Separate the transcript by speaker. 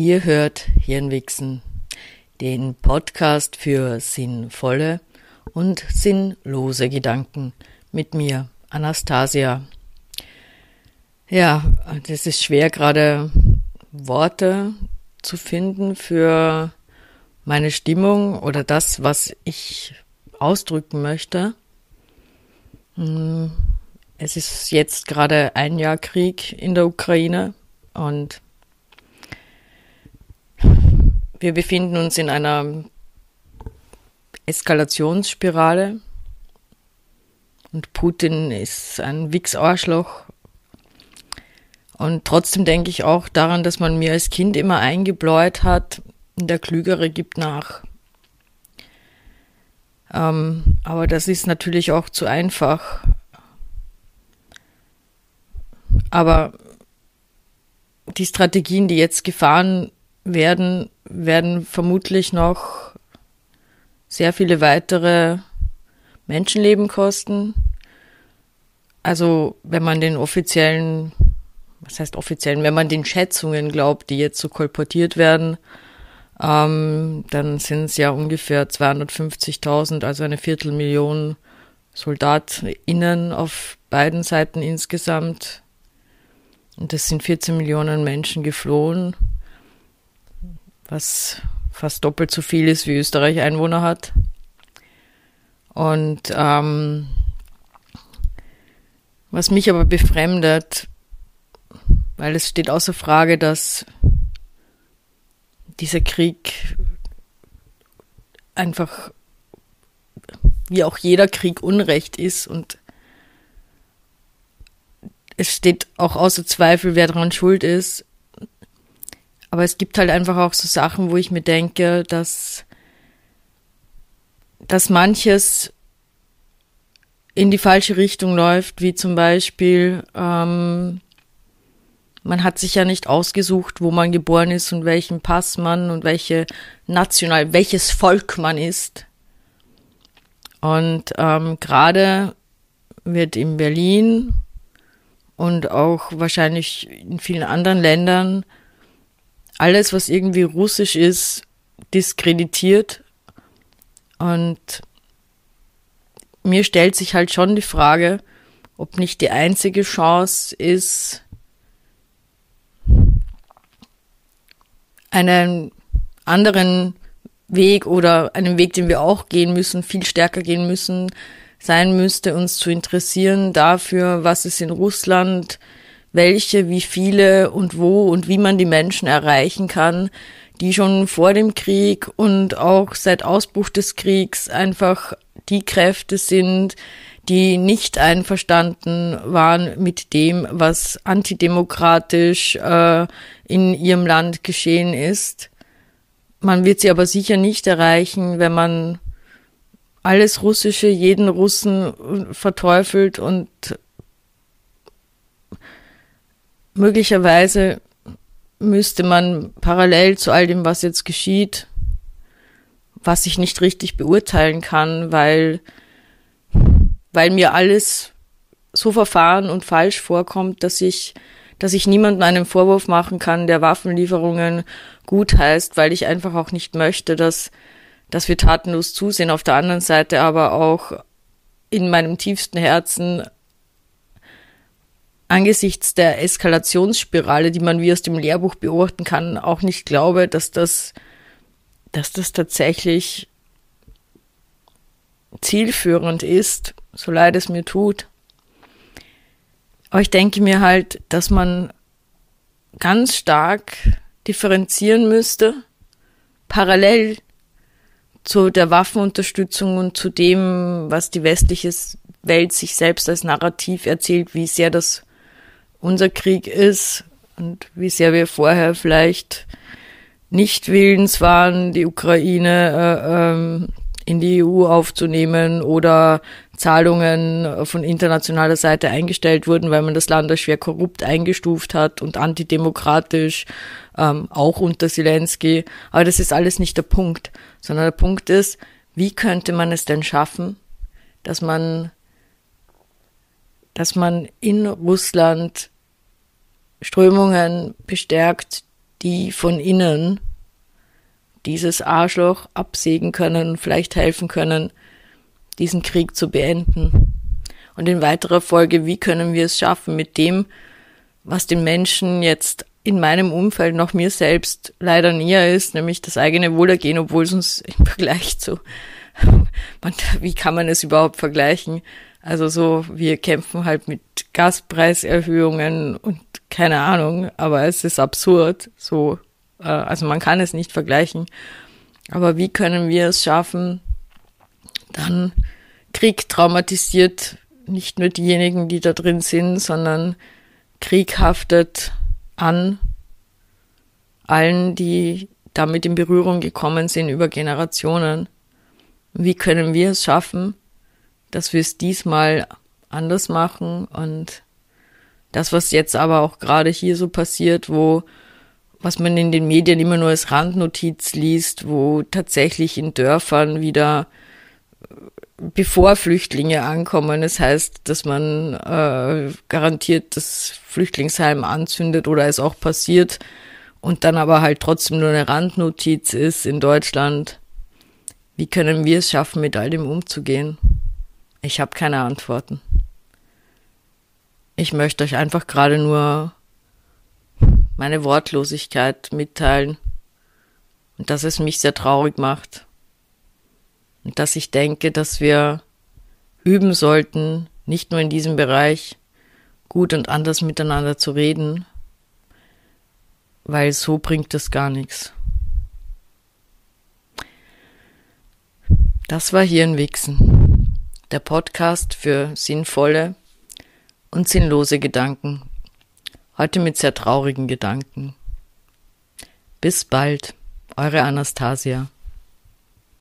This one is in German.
Speaker 1: Ihr hört Hirnwichsen, den Podcast für sinnvolle und sinnlose Gedanken mit mir, Anastasia. Ja, das ist schwer gerade Worte zu finden für meine Stimmung oder das, was ich ausdrücken möchte. Hm, es ist jetzt gerade ein Jahr Krieg in der Ukraine und wir befinden uns in einer Eskalationsspirale und Putin ist ein Wichsarschloch. Und trotzdem denke ich auch daran, dass man mir als Kind immer eingebläut hat, der Klügere gibt nach. Ähm, aber das ist natürlich auch zu einfach. Aber die Strategien, die jetzt gefahren werden, werden vermutlich noch sehr viele weitere Menschenleben kosten. Also wenn man den offiziellen, was heißt offiziellen, wenn man den Schätzungen glaubt, die jetzt so kolportiert werden, ähm, dann sind es ja ungefähr 250.000, also eine Viertelmillion SoldatInnen auf beiden Seiten insgesamt. Und es sind 14 Millionen Menschen geflohen, was fast doppelt so viel ist, wie Österreich Einwohner hat. Und ähm, was mich aber befremdet, weil es steht außer Frage, dass dieser Krieg einfach wie auch jeder Krieg Unrecht ist und es steht auch außer Zweifel, wer daran schuld ist. Aber es gibt halt einfach auch so Sachen, wo ich mir denke, dass, dass manches in die falsche Richtung läuft, wie zum Beispiel, ähm, man hat sich ja nicht ausgesucht, wo man geboren ist und welchen Pass man und welche national, welches Volk man ist. Und ähm, gerade wird in Berlin und auch wahrscheinlich in vielen anderen Ländern alles, was irgendwie russisch ist, diskreditiert. Und mir stellt sich halt schon die Frage, ob nicht die einzige Chance ist, einen anderen Weg oder einen Weg, den wir auch gehen müssen, viel stärker gehen müssen, sein müsste, uns zu interessieren dafür, was es in Russland, welche, wie viele und wo und wie man die Menschen erreichen kann, die schon vor dem Krieg und auch seit Ausbruch des Kriegs einfach die Kräfte sind, die nicht einverstanden waren mit dem, was antidemokratisch äh, in ihrem Land geschehen ist. Man wird sie aber sicher nicht erreichen, wenn man alles Russische, jeden Russen verteufelt und möglicherweise müsste man parallel zu all dem, was jetzt geschieht, was ich nicht richtig beurteilen kann, weil, weil mir alles so verfahren und falsch vorkommt, dass ich, dass ich niemandem einen Vorwurf machen kann, der Waffenlieferungen gut heißt, weil ich einfach auch nicht möchte, dass dass wir tatenlos zusehen, auf der anderen Seite aber auch in meinem tiefsten Herzen angesichts der Eskalationsspirale, die man wie aus dem Lehrbuch beobachten kann, auch nicht glaube, dass das, dass das tatsächlich zielführend ist, so leid es mir tut. Aber ich denke mir halt, dass man ganz stark differenzieren müsste, parallel zu der Waffenunterstützung und zu dem, was die westliche Welt sich selbst als Narrativ erzählt, wie sehr das unser Krieg ist und wie sehr wir vorher vielleicht nicht willens waren, die Ukraine äh, ähm, in die EU aufzunehmen oder Zahlungen von internationaler Seite eingestellt wurden, weil man das Land als schwer korrupt eingestuft hat und antidemokratisch, ähm, auch unter Zelensky. Aber das ist alles nicht der Punkt, sondern der Punkt ist, wie könnte man es denn schaffen, dass man, dass man in Russland Strömungen bestärkt, die von innen dieses Arschloch absägen können, vielleicht helfen können, diesen Krieg zu beenden. Und in weiterer Folge, wie können wir es schaffen, mit dem, was den Menschen jetzt in meinem Umfeld noch mir selbst leider näher ist, nämlich das eigene Wohlergehen, obwohl es uns im Vergleich zu, wie kann man es überhaupt vergleichen? Also so, wir kämpfen halt mit Gaspreiserhöhungen und keine Ahnung, aber es ist absurd, so, äh, also man kann es nicht vergleichen. Aber wie können wir es schaffen, dann Krieg traumatisiert nicht nur diejenigen, die da drin sind, sondern Krieg haftet an allen, die damit in Berührung gekommen sind über Generationen. Wie können wir es schaffen, dass wir es diesmal anders machen und das, was jetzt aber auch gerade hier so passiert, wo was man in den Medien immer nur als Randnotiz liest, wo tatsächlich in Dörfern wieder bevor Flüchtlinge ankommen. Das heißt, dass man äh, garantiert das Flüchtlingsheim anzündet oder es auch passiert und dann aber halt trotzdem nur eine Randnotiz ist in Deutschland. Wie können wir es schaffen, mit all dem umzugehen? Ich habe keine Antworten. Ich möchte euch einfach gerade nur meine Wortlosigkeit mitteilen und dass es mich sehr traurig macht und dass ich denke, dass wir üben sollten, nicht nur in diesem Bereich gut und anders miteinander zu reden, weil so bringt es gar nichts. Das war hier in Wichsen, der Podcast für sinnvolle und sinnlose Gedanken. Heute mit sehr traurigen Gedanken. Bis bald, eure Anastasia.